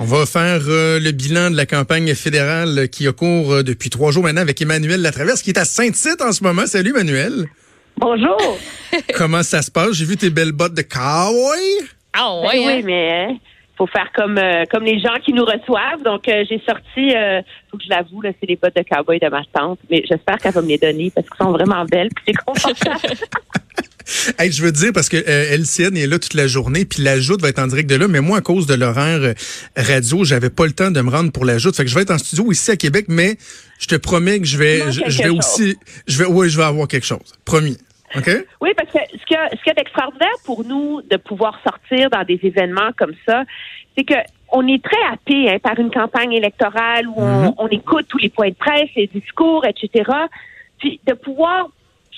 On va faire euh, le bilan de la campagne fédérale qui a cours euh, depuis trois jours maintenant avec Emmanuel Latraverse qui est à Saint-Tite en ce moment. Salut Emmanuel. Bonjour. Comment ça se passe? J'ai vu tes belles bottes de cowboy. Ah ouais, ben oui, hein? mais hein, faut faire comme euh, comme les gens qui nous reçoivent. Donc j'ai sorti, faut que je l'avoue, c'est les bottes de cowboy de ma tante, mais j'espère qu'elle va me les donner parce qu'elles sont vraiment belles, c'est confortable. Hey, je veux dire parce que euh, LCN est là toute la journée, puis l'ajout va être en direct de là, mais moi à cause de l'horaire euh, radio, j'avais pas le temps de me rendre pour l'ajout. Fait que je vais être en studio ici à Québec, mais je te promets que je vais, je, vais aussi, je vais, oui, je vais avoir quelque chose, promis. OK? Oui, parce que ce qui ce est extraordinaire pour nous de pouvoir sortir dans des événements comme ça, c'est que on est très happé hein, par une campagne électorale où on, mm-hmm. on écoute tous les points de presse, les discours, etc. Puis de pouvoir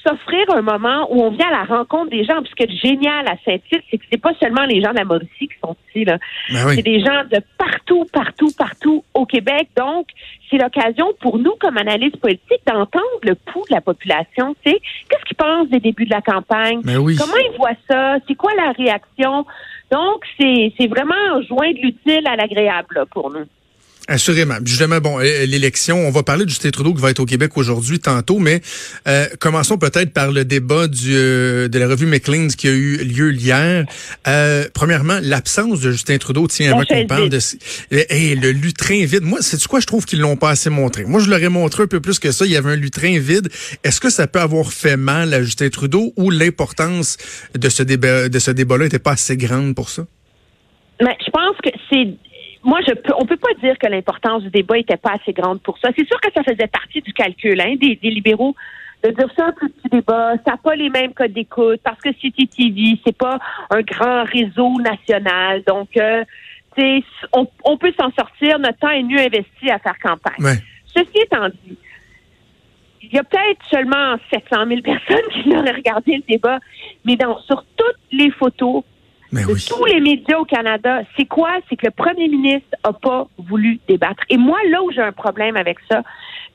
s'offrir un moment où on vient à la rencontre des gens. Puis ce qui est génial à Saint-Tite, c'est que c'est pas seulement les gens de la Mauricie qui sont ici. Là. Ben c'est des gens de partout, partout, partout au Québec. Donc, c'est l'occasion pour nous, comme analystes politiques, d'entendre le pouls de la population. Tu sais, qu'est-ce qu'ils pensent des débuts de la campagne? Ben oui. Comment ils voient ça? C'est quoi la réaction? Donc, c'est, c'est vraiment joindre l'utile à l'agréable pour nous. Assurément. Justement, bon, euh, l'élection, on va parler de Justin Trudeau qui va être au Québec aujourd'hui tantôt, mais euh, commençons peut-être par le débat du, euh, de la revue McLean's qui a eu lieu hier. premièrement, l'absence de Justin Trudeau tient à qu'on parle de... Hey, le lutrin vide. Moi, c'est quoi je trouve qu'ils l'ont pas assez montré. Moi, je l'aurais montré un peu plus que ça. Il y avait un lutrin vide. Est-ce que ça peut avoir fait mal à Justin Trudeau ou l'importance de ce débat de ce débat-là n'était pas assez grande pour ça? Mais je pense que c'est moi, je peux, on peut pas dire que l'importance du débat était pas assez grande pour ça. C'est sûr que ça faisait partie du calcul hein, des, libéraux de dire ça un plus petit débat, ça n'a pas les mêmes codes d'écoute parce que CTTV, c'est pas un grand réseau national. Donc, euh, on, on peut s'en sortir. Notre temps est mieux investi à faire campagne. Ceci étant dit, il y a peut-être seulement 700 000 personnes qui l'auraient regardé le débat, mais dans, sur toutes les photos, de tous les médias au Canada, c'est quoi? C'est que le premier ministre n'a pas voulu débattre. Et moi, là où j'ai un problème avec ça,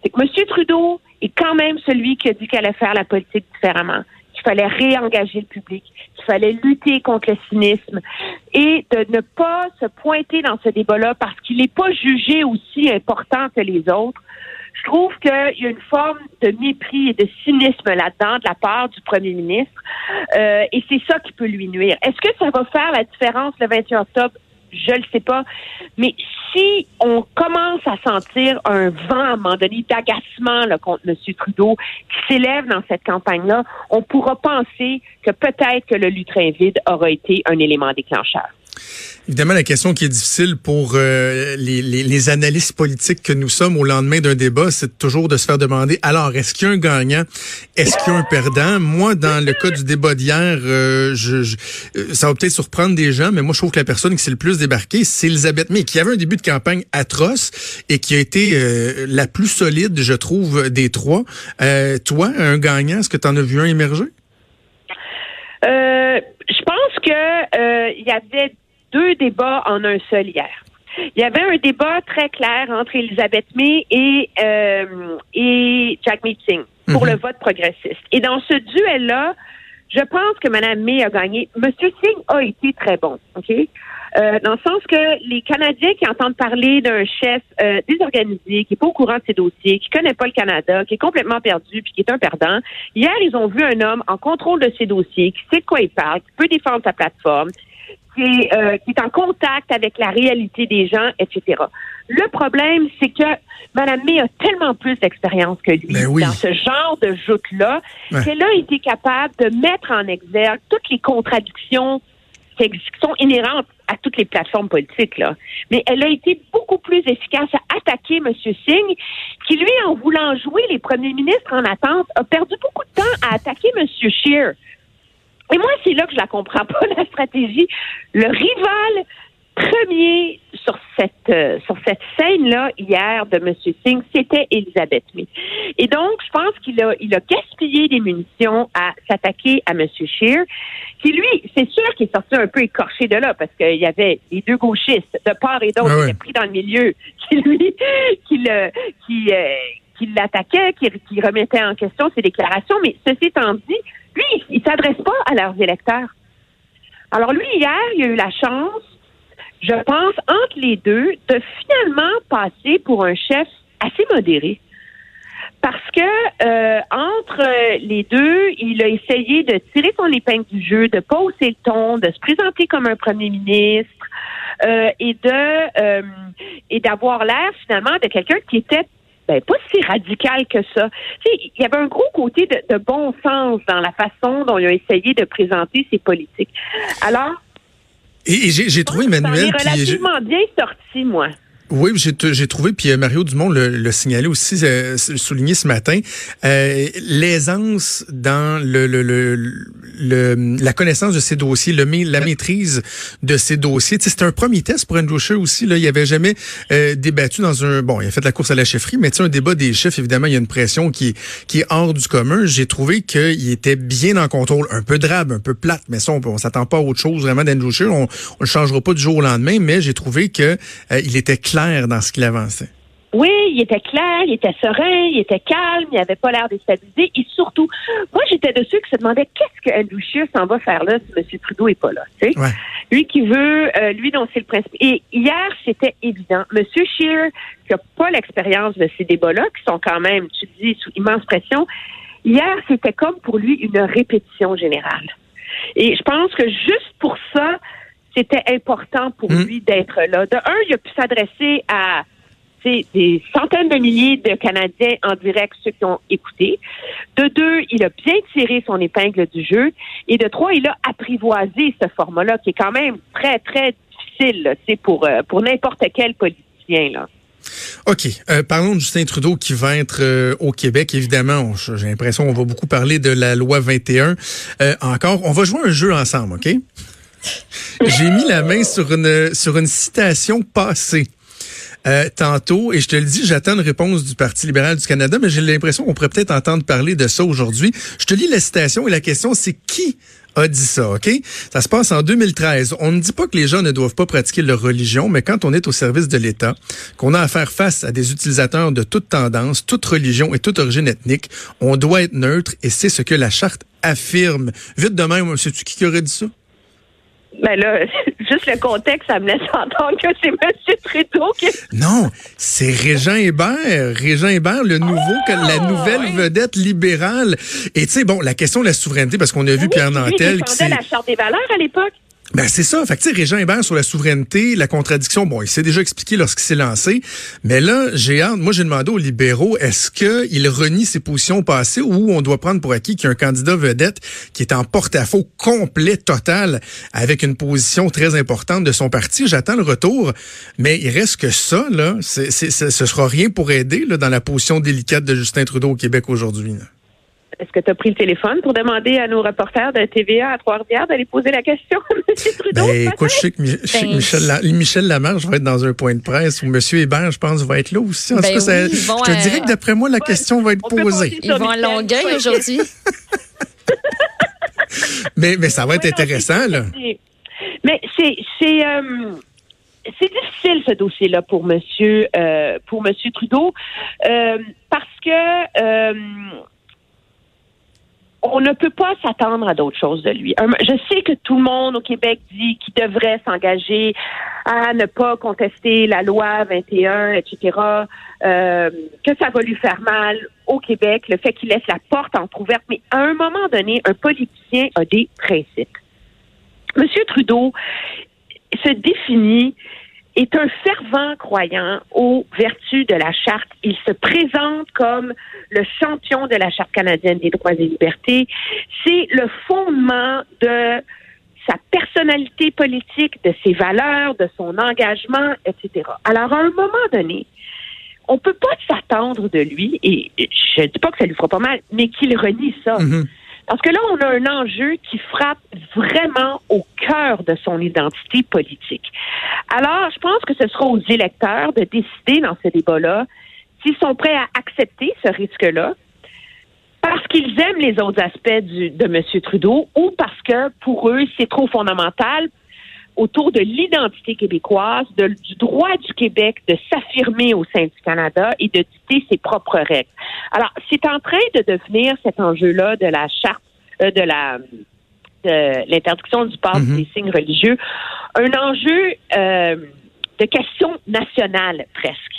c'est que M. Trudeau est quand même celui qui a dit qu'il allait faire la politique différemment, qu'il fallait réengager le public, qu'il fallait lutter contre le cynisme et de ne pas se pointer dans ce débat-là parce qu'il n'est pas jugé aussi important que les autres trouve qu'il y a une forme de mépris et de cynisme là-dedans de la part du premier ministre. Euh, et c'est ça qui peut lui nuire. Est-ce que ça va faire la différence le 21 octobre? Je ne le sais pas. Mais si on commence à sentir un vent à un moment donné d'agacement contre M. Trudeau qui s'élève dans cette campagne-là, on pourra penser que peut-être que le lutrin vide aura été un élément déclencheur. Évidemment, la question qui est difficile pour euh, les, les, analystes politiques que nous sommes au lendemain d'un débat, c'est toujours de se faire demander, alors, est-ce qu'il y a un gagnant? Est-ce qu'il y a un perdant? Moi, dans le cas du débat d'hier, euh, je, euh, ça va peut-être surprendre des gens, mais moi, je trouve que la personne qui s'est le plus débarquée, c'est Elisabeth May, qui avait un début de campagne atroce et qui a été la plus solide, je trouve, des trois. toi, un gagnant, est-ce que tu en as vu un émerger? je pense que il y avait deux débats en un seul hier. Il y avait un débat très clair entre Elisabeth May et, euh, et Jack Meeting pour mhm. le vote progressiste. Et dans ce duel-là, je pense que Mme May a gagné. M. Singh a été très bon, OK? Euh, dans le sens que les Canadiens qui entendent parler d'un chef euh, désorganisé, qui est pas au courant de ses dossiers, qui connaît pas le Canada, qui est complètement perdu, puis qui est un perdant, hier, ils ont vu un homme en contrôle de ses dossiers, qui sait de quoi il parle, qui peut défendre sa plateforme, euh, qui est, en contact avec la réalité des gens, etc. Le problème, c'est que Mme May a tellement plus d'expérience que lui ben dans ce genre de joute-là qu'elle a été capable de mettre en exergue toutes les contradictions qui sont inhérentes à toutes les plateformes politiques. Là. Mais elle a été beaucoup plus efficace à attaquer M. Singh, qui, lui, en voulant jouer les premiers ministres en attente, a perdu beaucoup de temps à attaquer M. Scheer. Et moi, c'est là que je la comprends pas, la stratégie. Le rival premier sur cette euh, sur cette scène-là hier de M. Singh, c'était Elisabeth May. Et donc, je pense qu'il a il a gaspillé des munitions à s'attaquer à M. Scheer, qui lui, c'est sûr qu'il est sorti un peu écorché de là parce qu'il y avait les deux gauchistes de part et d'autre ah qui étaient pris dans le milieu, qui lui qui le qui euh, qui l'attaquaient, qui, qui remettaient en question ses déclarations. Mais ceci étant dit, lui, il s'adresse pas à leurs électeurs. Alors lui, hier, il a eu la chance je pense, entre les deux, de finalement passer pour un chef assez modéré. Parce que euh, entre les deux, il a essayé de tirer son épingle du jeu, de pas hausser le ton, de se présenter comme un premier ministre euh, et de euh, et d'avoir l'air finalement de quelqu'un qui était ben, pas si radical que ça. il y avait un gros côté de, de, bon sens dans la façon dont il a essayé de présenter ses politiques. Alors, et, j'ai trouvé Emmanuel. relativement bien sorti, moi. Oui, j'ai trouvé, puis euh, Mario Dumont le, signalé aussi, euh, souligné ce matin, euh, l'aisance dans le, le, le, la connaissance de ces dossiers, le, la maîtrise de ces dossiers. C'est un premier test pour Andrew Scheer aussi. Là, il avait jamais euh, débattu dans un... Bon, il a fait la course à la chefferie, mais un débat des chefs, évidemment, il y a une pression qui, qui est hors du commun. J'ai trouvé qu'il était bien en contrôle, un peu drabe, un peu plate, mais ça, on, on s'attend pas à autre chose vraiment d'Andrew Scheer. On ne le changera pas du jour au lendemain, mais j'ai trouvé que il était clair dans ce qu'il avançait. Oui, il était clair, il était serein, il était calme, il n'avait pas l'air déstabilisé. Et surtout, moi, j'étais de ceux qui se demandaient qu'est-ce que Andrew Scheer s'en va faire là si M. Trudeau n'est pas là. Lui qui veut, euh, lui dont c'est le principe. Et hier, c'était évident. M. Scheer, qui n'a pas l'expérience de ces débats-là, qui sont quand même, tu dis, sous immense pression, hier, c'était comme pour lui une répétition générale. Et je pense que juste pour ça, c'était important pour hmm. lui d'être là. De un, il a pu s'adresser à des centaines de milliers de Canadiens en direct, ceux qui ont écouté. De deux, il a bien tiré son épingle du jeu. Et de trois, il a apprivoisé ce format-là, qui est quand même très, très difficile pour, euh, pour n'importe quel politicien. Là. OK. Euh, parlons de Justin Trudeau qui va être euh, au Québec. Évidemment, j'ai l'impression qu'on va beaucoup parler de la loi 21. encore, on va jouer un jeu ensemble, OK? J'ai mis la main sur une, sur une citation passée. Euh, tantôt, et je te le dis, j'attends une réponse du Parti libéral du Canada, mais j'ai l'impression qu'on pourrait peut-être entendre parler de ça aujourd'hui. Je te lis la citation et la question, c'est qui a dit ça, OK? Ça se passe en 2013. On ne dit pas que les gens ne doivent pas pratiquer leur religion, mais quand on est au service de l'État, qu'on a à faire face à des utilisateurs de toute tendance, toute religion et toute origine ethnique, on doit être neutre et c'est ce que la charte affirme. Vite de même, sais-tu qui aurait dit ça? Ben là, juste le contexte, ça me laisse entendre que c'est M. Trudeau qui. Non, c'est Régent Hébert. Régent Hébert, le nouveau, la ah, nouvelle vedette libérale. Et tu sais, bon, la question de la souveraineté, parce qu'on a vu Pierre Nantel. Qui la Charte des valeurs à l'époque. Ben c'est ça. Fait que Régent Hébert sur la souveraineté, la contradiction, bon, il s'est déjà expliqué lorsqu'il s'est lancé. Mais là, j'ai hâte. Moi, j'ai demandé aux libéraux, est-ce qu'il renie ses positions passées ou on doit prendre pour acquis qu'il y a un candidat vedette qui est en porte-à-faux complet, total, avec une position très importante de son parti? J'attends le retour. Mais il reste que ça, là, c'est, ce sera rien pour aider là, dans la position délicate de Justin Trudeau au Québec aujourd'hui. Est-ce que tu as pris le téléphone pour demander à nos reporters de TVA à Trois-Rivières d'aller poser la question à M. Trudeau? Ben, écoute, je sais que, ben, Michel, Michel Lamarche va être dans un point de presse ou M. Hébert, je pense, va être là aussi. En ben ça, je te dirais que d'après moi, la question va être posée. Ils vont à Longueuil aujourd'hui. mais, mais ça va être intéressant, là. Mais c'est, c'est, euh, c'est difficile ce dossier-là pour Monsieur euh, pour Monsieur Trudeau euh, parce que euh, on ne peut pas s'attendre à d'autres choses de lui. Je sais que tout le monde au Québec dit qu'il devrait s'engager à ne pas contester la loi 21, etc., euh, que ça va lui faire mal au Québec, le fait qu'il laisse la porte entrouverte. Mais à un moment donné, un politicien a des principes. Monsieur Trudeau se définit est un fervent croyant aux vertus de la charte. Il se présente comme le champion de la charte canadienne des droits et libertés. C'est le fondement de sa personnalité politique, de ses valeurs, de son engagement, etc. Alors, à un moment donné, on peut pas s'attendre de lui, et je dis pas que ça lui fera pas mal, mais qu'il renie ça. Mm-hmm. Parce que là, on a un enjeu qui frappe vraiment au cœur de son identité politique. Alors, je pense que ce sera aux électeurs de décider dans ce débat-là s'ils sont prêts à accepter ce risque-là parce qu'ils aiment les autres aspects de M. Trudeau ou parce que pour eux, c'est trop fondamental autour de l'identité québécoise, du droit du Québec de s'affirmer au sein du Canada et de dicter ses propres règles. Alors, c'est en train de devenir cet enjeu-là de la charte, euh, de la l'interdiction du port Mhm. des signes religieux, un enjeu euh, de question nationale presque.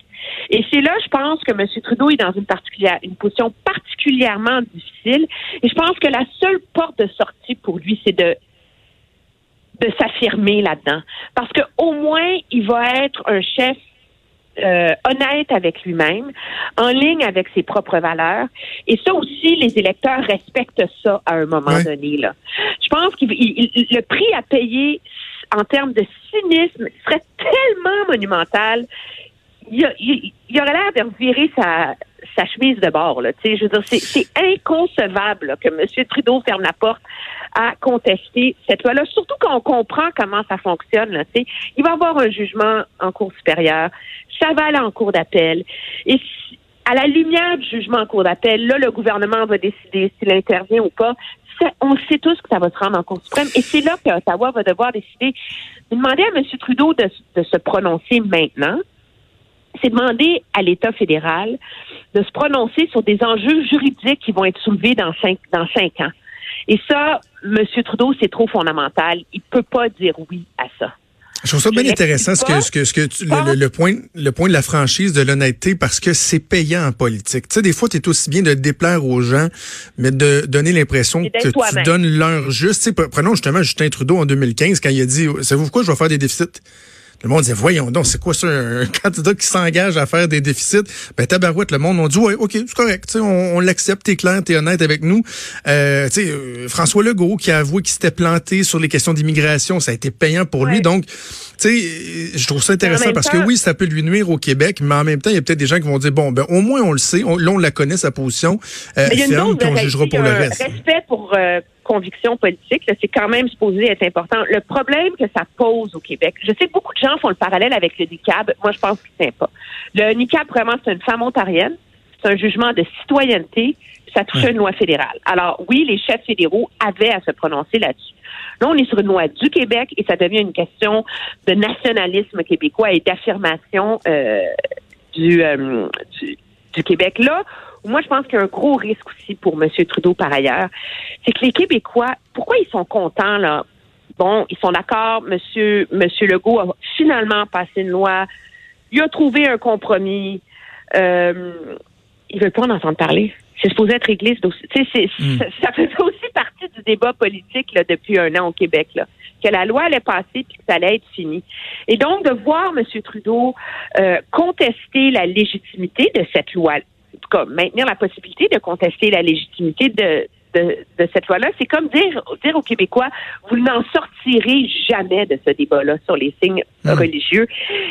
Et c'est là, je pense que M. Trudeau est dans une particulière, une position particulièrement difficile. Et je pense que la seule porte de sortie pour lui, c'est de de s'affirmer là-dedans, parce que au moins il va être un chef euh, honnête avec lui-même, en ligne avec ses propres valeurs. Et ça aussi, les électeurs respectent ça à un moment donné. Là. Je pense que le prix à payer en termes de cynisme serait tellement monumental. Il, il aurait l'air de virer sa, sa chemise de bord. Là. Je veux dire, c'est, inconcevable là, que M. Trudeau ferme la porte à contester cette loi-là, surtout quand on comprend comment ça fonctionne. Là, il va y avoir un jugement en cour supérieure, ça va aller en cour d'appel. Et si- à la lumière du jugement en cour d'appel, là, le gouvernement va décider s'il intervient ou pas. On sait tous que ça va se rendre en Cour suprême. Et c'est là que Ottawa va devoir décider. Demander à M. Trudeau de, de se prononcer maintenant, c'est demander à l'État fédéral de se prononcer sur des enjeux juridiques qui vont être soulevés dans cinq, dans cinq ans. Et ça, M. Trudeau, c'est trop fondamental. Il peut pas dire oui à ça. Je trouve ça bien intéressant ce que, ce que, ce que tu- le, le- point, le point de la franchise, de l'honnêteté, parce que c'est payant en politique. Tu sais, des fois, tu es aussi bien de déplaire aux gens, mais de donner l'impression que tu donnes l'heure juste. Tu sais, pre- prenons justement Justin Trudeau en 2015, quand il a dit, savez-vous pourquoi je vais faire des déficits? Le monde disait, voyons donc, c'est quoi ça, un candidat qui s'engage à faire des déficits? Ben, tabarouette, le monde, on dit, ouais, OK, c'est correct, tu sais, on, on l'accepte, t'es clair, t'es honnête avec nous. Euh, tu sais, euh, François Legault qui a avoué qu'il s'était planté sur les questions d'immigration, ça a été payant pour lui. Donc, tu sais, je trouve ça intéressant parce temps- que oui, ça peut lui nuire au Québec, mais en même temps, il y a peut-être des gens qui vont dire, bon, ben, au moins, on le sait, on, là, on la connaît, sa position, euh, ferme, puis on jugera pour le reste. respect pour euh, conviction politique, là, c'est quand même supposé être important. Le problème que ça pose au Québec, je sais que beaucoup de gens font le parallèle avec le NICAB. Moi, je pense que c'est pas. Le NICAB, vraiment, c'est une femme ontarienne. C'est un jugement de citoyenneté. Ça touche une loi fédérale. Alors, oui, les chefs fédéraux avaient à se prononcer là-dessus. Là, on est sur une loi du Québec et ça devient une question de nationalisme québécois et d'affirmation euh, du, euh, du, du Québec. Là, moi, je pense qu'il y a un gros risque aussi pour M. Trudeau par ailleurs. C'est que les Québécois, pourquoi ils sont contents, là? Bon, ils sont d'accord, Monsieur, Monsieur Legault a finalement passé une loi, il a trouvé un compromis. Euh, ils veulent pas en entendre parler. C'est supposé être réglé. Mm. ça, ça faisait aussi partie du débat politique là, depuis un an au Québec. Là, que la loi allait passer puis que ça allait être fini. Et donc, de voir M. Trudeau euh, contester la légitimité de cette loi, tout cas, maintenir la possibilité de contester la légitimité de, de, de cette loi-là, c'est comme dire, dire aux Québécois, vous n'en sortirez jamais de ce débat-là sur les signes Mm. religieux.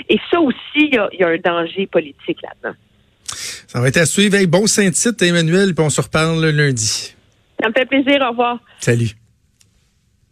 Et ça aussi, il y a, il y a un danger politique là-dedans. Ça va être à suivre. Hey, bon Saint-Tite, Emmanuel, puis on se reparle lundi. Ça me fait plaisir. Au revoir. Salut.